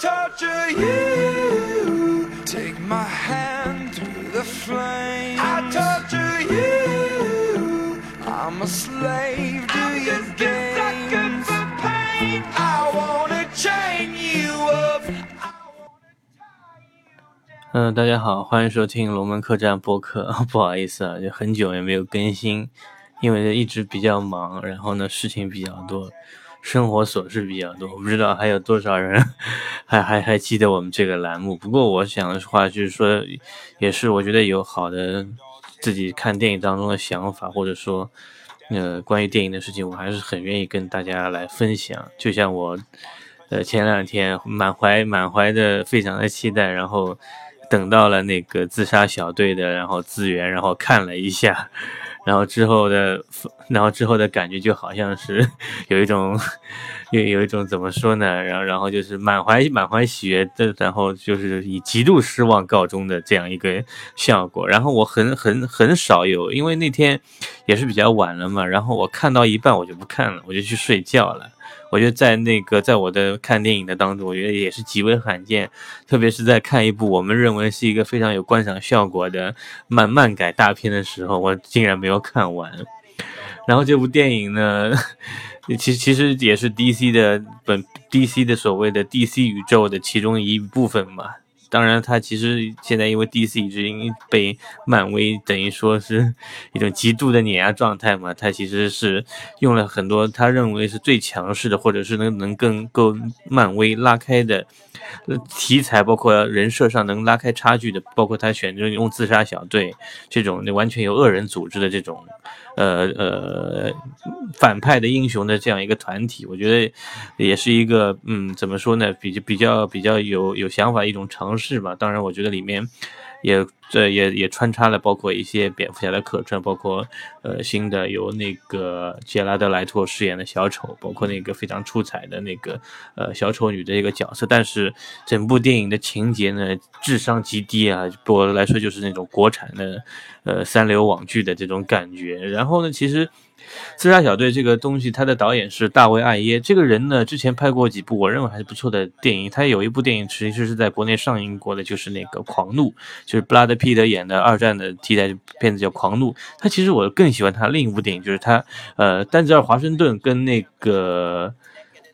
torture you. Take my hand through the flame. I torture you. I'm a slave to I'm your just a sucker games. for pain. I wanna chain you up. 嗯、大家好，欢迎收听龙门客栈播客。不好意思啊，就很久也没有更新，因为一直比较忙，然后呢事情比较多，生活琐事比较多。我不知道还有多少人还还还记得我们这个栏目。不过我想的话就是说，也是我觉得有好的自己看电影当中的想法，或者说呃关于电影的事情，我还是很愿意跟大家来分享。就像我呃前两天满怀满怀的非常的期待，然后等到了那个自杀小队的然后资源，然后看了一下，然后之后的然后之后的感觉就好像是 有一种有有一种怎么说呢？然后然后就是满怀满怀喜悦的，然后就是以极度失望告终的这样一个效果。然后我很很很少有，因为那天也是比较晚了嘛，然后我看到一半我就不看了，我就去睡觉了。我觉得在那个在我的看电影的当中，我觉得也是极为罕见，特别是在看一部我们认为是一个非常有观赏效果的漫漫改大片的时候，我竟然没有看完。然后这部电影呢，其实其实也是 DC 的本 DC 的所谓的 DC 宇宙的其中一部分嘛。当然，它其实现在因为 DC 已经被漫威等于说是一种极度的碾压状态嘛，它其实是用了很多他认为是最强势的，或者是能能更够漫威拉开的题材，包括人设上能拉开差距的，包括他选择用自杀小队这种完全由恶人组织的这种呃呃反派的英雄的这样一个团体，我觉得也是一个嗯怎么说呢，比较比较比较有有想法一种尝试吧。当然，我觉得里面也这也也穿插了包括一些蝙蝠侠的客串，包括呃新的由那个杰拉德莱托饰演的小丑，包括那个非常出彩的那个呃小丑女的一个角色。但是整部电影的情节呢，智商极低啊，对我来说就是那种国产的呃三流网剧的这种感觉。然后呢，其实。自杀小队这个东西，他的导演是大卫·艾耶。这个人呢，之前拍过几部我认为还是不错的电影。他有一部电影其实是在国内上映过的，就是那个《狂怒》，就是布拉德·皮特演的二战的题材片子叫《狂怒》。他其实我更喜欢他另一部电影，就是他呃，丹泽尔·华盛顿跟那个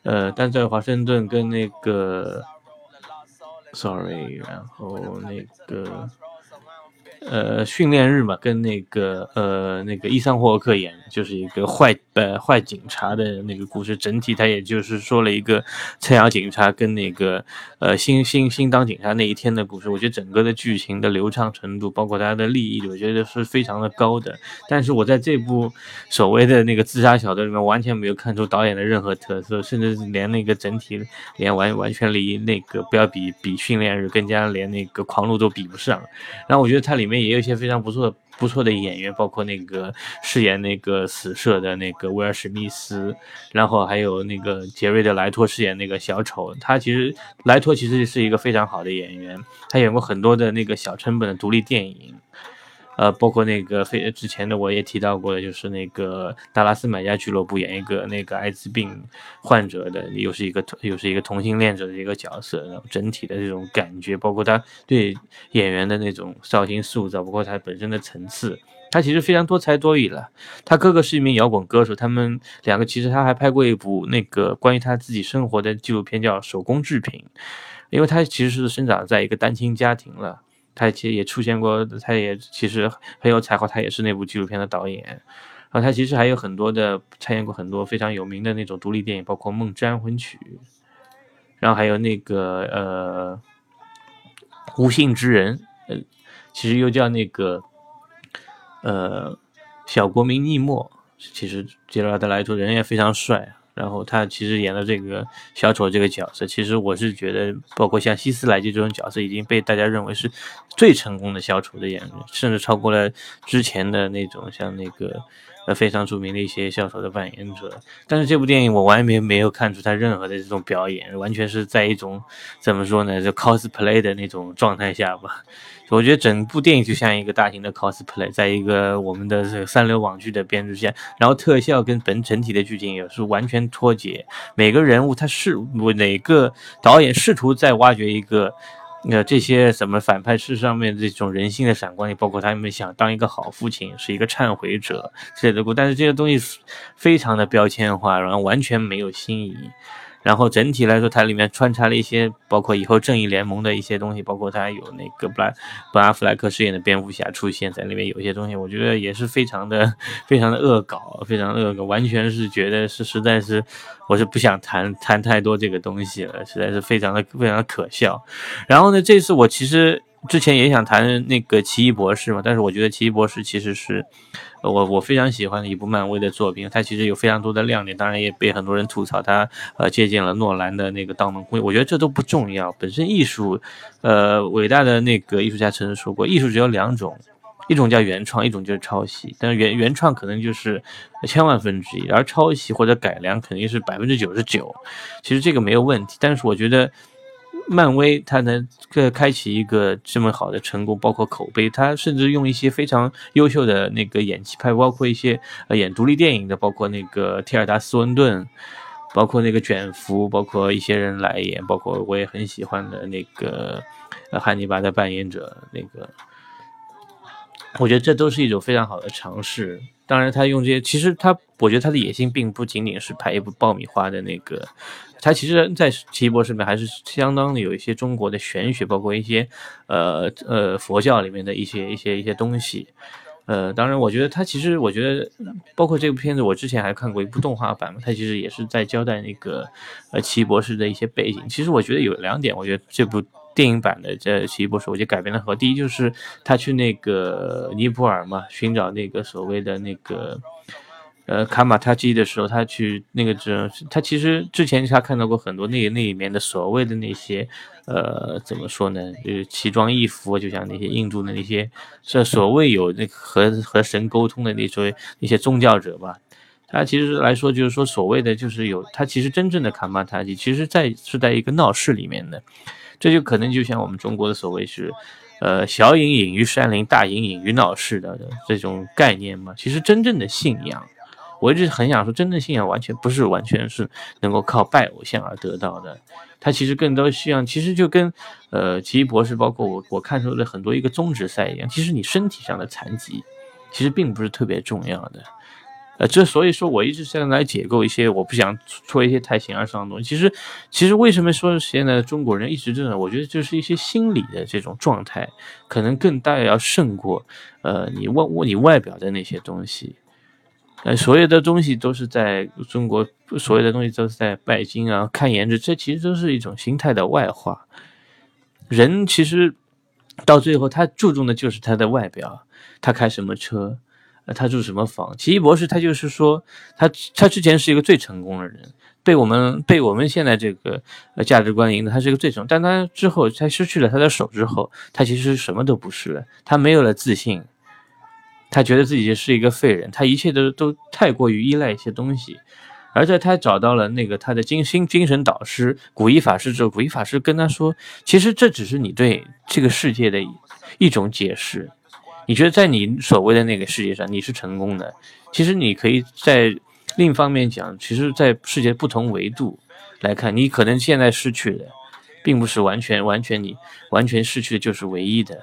呃，丹泽尔·华盛顿跟那个，sorry，然后那个。呃，训练日嘛，跟那个呃那个伊桑霍克演，就是一个坏呃坏警察的那个故事。整体他也就是说了一个菜鸟警察跟那个呃新新新当警察那一天的故事。我觉得整个的剧情的流畅程度，包括大家的利益，我觉得是非常的高的。但是我在这部所谓的那个自杀小队里面，完全没有看出导演的任何特色，甚至连那个整体连完完全离那个不要比比训练日，更加连那个狂怒都比不上。然后我觉得它里面也有一些非常不错的不错的演员，包括那个饰演那个死射的那个威尔史密斯，然后还有那个杰瑞的莱托饰演那个小丑。他其实莱托其实是一个非常好的演员，他演过很多的那个小成本的独立电影。呃，包括那个非之前的我也提到过的，就是那个达拉斯买家俱乐部演一个那个艾滋病患者的，又是一个又是一个同性恋者的一个角色，然后整体的这种感觉，包括他对演员的那种造型塑造，包括他本身的层次，他其实非常多才多艺了。他哥哥是一名摇滚歌手，他们两个其实他还拍过一部那个关于他自己生活的纪录片，叫《手工制品》，因为他其实是生长在一个单亲家庭了。他其实也出现过，他也其实很有才华，他也是那部纪录片的导演。然后他其实还有很多的参演过很多非常有名的那种独立电影，包括《梦之安魂曲》，然后还有那个呃《无性之人》，呃，其实又叫那个呃小国民逆莫。其实杰拉德莱托人也非常帅啊。然后他其实演的这个小丑这个角色，其实我是觉得，包括像希斯莱杰这种角色，已经被大家认为是最成功的小丑的演员，甚至超过了之前的那种像那个呃非常著名的一些校手的扮演者。但是这部电影我完全没有看出他任何的这种表演，完全是在一种怎么说呢，就 cosplay 的那种状态下吧。我觉得整部电影就像一个大型的 cosplay，在一个我们的这个三流网剧的编制下，然后特效跟本整体的剧情也是完全脱节。每个人物他是哪个导演试图在挖掘一个，那，这些什么反派式上面这种人性的闪光，也包括他们想当一个好父亲，是一个忏悔者之类的故，但是这些东西非常的标签化，然后完全没有新意。然后整体来说，它里面穿插了一些包括以后正义联盟的一些东西，包括它有那个布莱布拉弗莱克饰演的蝙蝠侠出现在里面，有一些东西，我觉得也是非常的非常的恶搞，非常恶搞，完全是觉得是实在是，我是不想谈谈太多这个东西了，实在是非常的非常的可笑。然后呢，这次我其实。之前也想谈那个奇异博士嘛，但是我觉得奇异博士其实是，我我非常喜欢的一部漫威的作品，它其实有非常多的亮点，当然也被很多人吐槽它呃借鉴了诺兰的那个《盗梦空间》，我觉得这都不重要，本身艺术，呃，伟大的那个艺术家曾经说过，艺术只有两种，一种叫原创，一种就是抄袭，但是原原创可能就是千万分之一，而抄袭或者改良肯定是百分之九十九，其实这个没有问题，但是我觉得。漫威它能开启一个这么好的成功，包括口碑，它甚至用一些非常优秀的那个演技派，包括一些呃演独立电影的，包括那个提尔达斯温顿，包括那个卷福，包括一些人来演，包括我也很喜欢的那个汉尼拔的扮演者，那个我觉得这都是一种非常好的尝试。当然，他用这些，其实他我觉得他的野心并不仅仅是拍一部爆米花的那个。它其实，在奇异博士里面还是相当的有一些中国的玄学，包括一些，呃呃佛教里面的一些一些一些东西，呃，当然，我觉得它其实，我觉得，包括这部片子，我之前还看过一部动画版嘛，它其实也是在交代那个，呃，奇异博士的一些背景。其实我觉得有两点，我觉得这部电影版的这奇异博士，我觉得改编的好。第一就是他去那个尼泊尔嘛，寻找那个所谓的那个。呃，卡马塔基的时候，他去那个这，他其实之前他看到过很多那那里面的所谓的那些，呃，怎么说呢？就是奇装异服，就像那些印度的那些，是所谓有那和和神沟通的那些那些宗教者吧。他其实来说，就是说所谓的就是有他其实真正的卡马塔基，其实在是在一个闹市里面的，这就可能就像我们中国的所谓是，呃，小隐隐于山林，大隐隐于闹市的这种概念嘛。其实真正的信仰。我一直很想说，真正信仰完全不是完全是能够靠拜偶像而得到的，它其实更多需要，其实就跟，呃，奇异博士，包括我我看出的很多一个宗旨赛一样，其实你身体上的残疾，其实并不是特别重要的，呃，这所以说我一直现在来解构一些，我不想说一些太形而上的东西。其实，其实为什么说现在的中国人一直这种，我觉得就是一些心理的这种状态，可能更大要胜过，呃，你外你外表的那些东西。呃，所有的东西都是在中国，所有的东西都是在拜金啊，看颜值，这其实都是一种心态的外化。人其实到最后，他注重的就是他的外表，他开什么车，呃，他住什么房。奇异博士他就是说，他他之前是一个最成功的人，被我们被我们现在这个呃价值观赢的，他是一个最成功，但他之后他失去了他的手之后，他其实什么都不是了，他没有了自信。他觉得自己是一个废人，他一切都都太过于依赖一些东西，而在他找到了那个他的精心精神导师古一法师之后，古一法师跟他说：“其实这只是你对这个世界的一种解释。你觉得在你所谓的那个世界上你是成功的，其实你可以在另一方面讲，其实，在世界不同维度来看，你可能现在失去的，并不是完全完全你完全失去的就是唯一的。”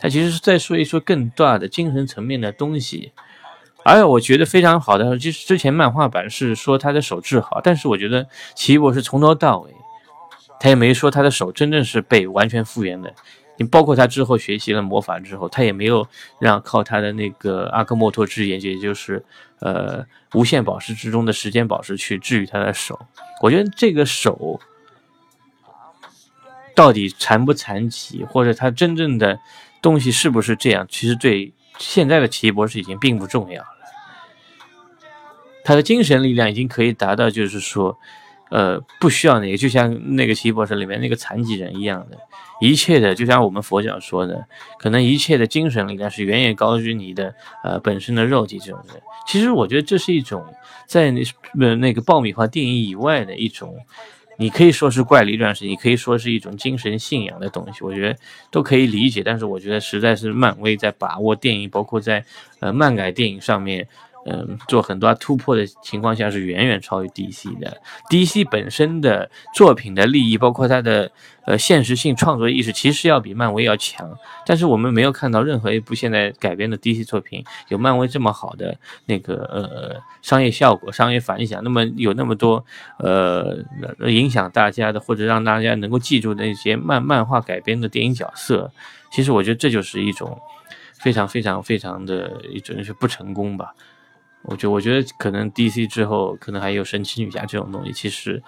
他其实是在说一说更大的精神层面的东西，而我觉得非常好的，就是之前漫画版是说他的手治好，但是我觉得奇异博士从头到尾，他也没说他的手真正是被完全复原的。你包括他之后学习了魔法之后，他也没有让靠他的那个阿克莫托之眼，也就是呃无限宝石之中的时间宝石去治愈他的手。我觉得这个手到底残不残疾，或者他真正的。东西是不是这样？其实对现在的奇异博士已经并不重要了。他的精神力量已经可以达到，就是说，呃，不需要那个，就像那个奇异博士里面那个残疾人一样的，一切的，就像我们佛教说的，可能一切的精神力量是远远高于你的呃本身的肉体这种的。其实我觉得这是一种在那那个爆米花电影以外的一种，你可以说是怪力乱神，你可以说是一种精神信仰的东西，我觉得都可以理解。但是我觉得实在是漫威在把握电影，包括在呃漫改电影上面。嗯，做很多突破的情况下是远远超于 DC 的。DC 本身的作品的利益，包括它的呃现实性创作意识，其实要比漫威要强。但是我们没有看到任何一部现在改编的 DC 作品有漫威这么好的那个呃商业效果、商业反响。那么有那么多呃影响大家的，或者让大家能够记住那些漫漫画改编的电影角色，其实我觉得这就是一种非常非常非常的一种是不成功吧。我觉我觉得可能 DC 之后可能还有神奇女侠这种东西，其实，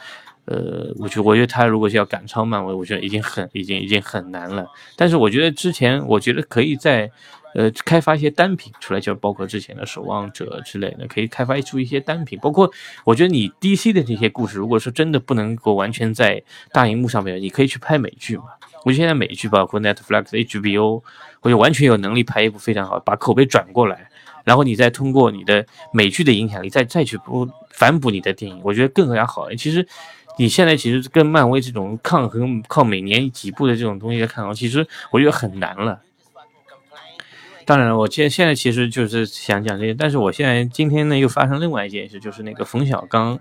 呃，我觉我觉得他如果是要赶超漫威，我觉得已经很已经已经很难了。但是我觉得之前我觉得可以在，呃，开发一些单品出来，就包括之前的守望者之类的，可以开发出一些单品。包括我觉得你 DC 的这些故事，如果说真的不能够完全在大荧幕上面，你可以去拍美剧嘛。我觉得现在美剧包括 Netflix、HBO，我就完全有能力拍一部非常好，把口碑转过来。然后你再通过你的美剧的影响力，再再去补反补你的电影，我觉得更加好。其实你现在其实跟漫威这种抗衡，靠每年几部的这种东西来抗衡，其实我觉得很难了。当然了，我现现在其实就是想讲这些，但是我现在今天呢又发生另外一件事，就是那个冯小刚。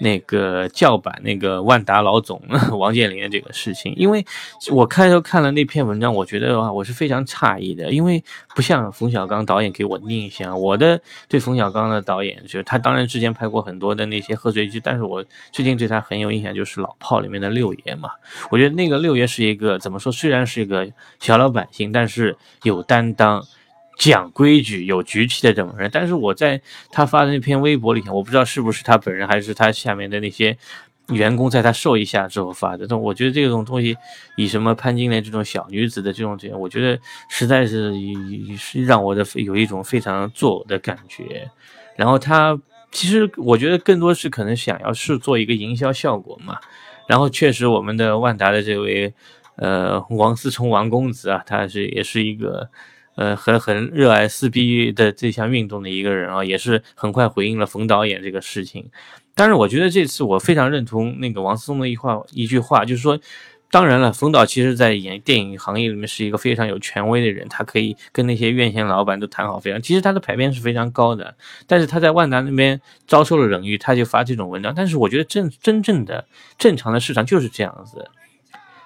那个叫板那个万达老总 王健林的这个事情，因为我开头看了那篇文章，我觉得的话我是非常诧异的，因为不像冯小刚导演给我的印象，我的对冯小刚的导演就是他，当然之前拍过很多的那些贺岁剧，但是我最近对他很有印象，就是《老炮》里面的六爷嘛，我觉得那个六爷是一个怎么说，虽然是一个小老百姓，但是有担当。讲规矩、有局气的这种人，但是我在他发的那篇微博里面，我不知道是不是他本人，还是他下面的那些员工在他授意下之后发的。但我觉得这种东西，以什么潘金莲这种小女子的这种这，我觉得实在是是让我的有一种非常作呕的感觉。然后他其实我觉得更多是可能想要是做一个营销效果嘛。然后确实我们的万达的这位呃王思聪王公子啊，他是也是一个。呃，很很热爱撕逼的这项运动的一个人啊，也是很快回应了冯导演这个事情。但是我觉得这次我非常认同那个王思聪的一话一句话，就是说，当然了，冯导其实在演电影行业里面是一个非常有权威的人，他可以跟那些院线老板都谈好非常，其实他的排片是非常高的。但是他在万达那边遭受了冷遇，他就发这种文章。但是我觉得正真正的正常的市场就是这样子。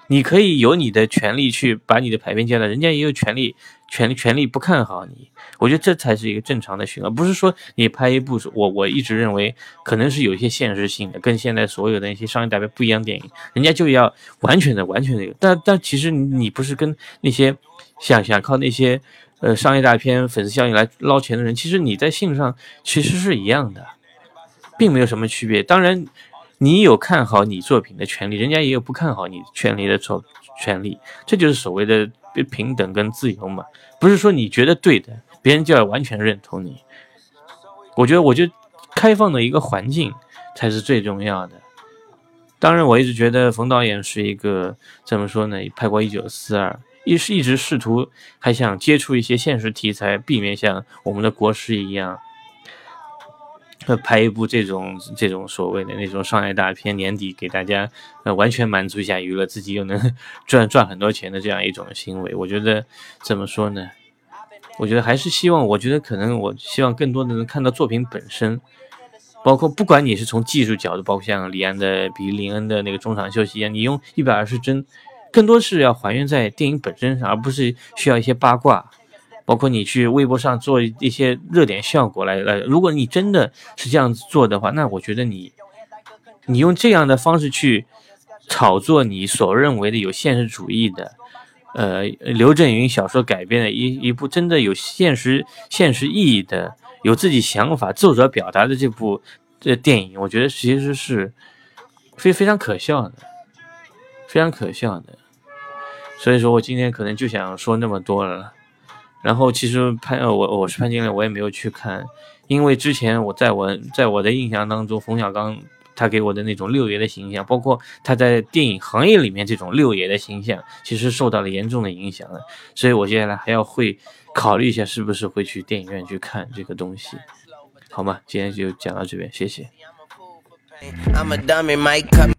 你可以有你的权利去把你的排片接了，人家也有权利、权利、权利不看好你。我觉得这才是一个正常的循环，不是说你拍一部，我我一直认为可能是有一些现实性的，跟现在所有的那些商业大片不一样电影，人家就要完全的、完全的。但但其实你不是跟那些想想靠那些呃商业大片粉丝效应来捞钱的人，其实你在性上其实是一样的，并没有什么区别。当然。你有看好你作品的权利，人家也有不看好你权利的错权利，这就是所谓的平等跟自由嘛。不是说你觉得对的，别人就要完全认同你。我觉得，我觉得开放的一个环境才是最重要的。当然，我一直觉得冯导演是一个怎么说呢？拍过《一九四二》，一是一直试图还想接触一些现实题材，避免像我们的国师一样。拍一部这种这种所谓的那种商业大片，年底给大家呃完全满足一下娱乐，自己又能 赚赚很多钱的这样一种行为，我觉得怎么说呢？我觉得还是希望，我觉得可能我希望更多的能看到作品本身，包括不管你是从技术角度，包括像李安的比林恩的那个中场休息一样，你用一百二十帧，更多是要还原在电影本身上，而不是需要一些八卦。包括你去微博上做一些热点效果来来，如果你真的是这样子做的话，那我觉得你，你用这样的方式去炒作你所认为的有现实主义的，呃，刘震云小说改编的一一部真的有现实现实意义的、有自己想法、作者表达的这部这电影，我觉得其实是非非常可笑的，非常可笑的。所以说我今天可能就想说那么多了。然后其实潘呃我我是潘金莲，我也没有去看，因为之前我在我在我的印象当中，冯小刚他给我的那种六爷的形象，包括他在电影行业里面这种六爷的形象，其实受到了严重的影响了。所以我接下来还要会考虑一下，是不是会去电影院去看这个东西，好吗？今天就讲到这边，谢谢。I'm a dummy, mic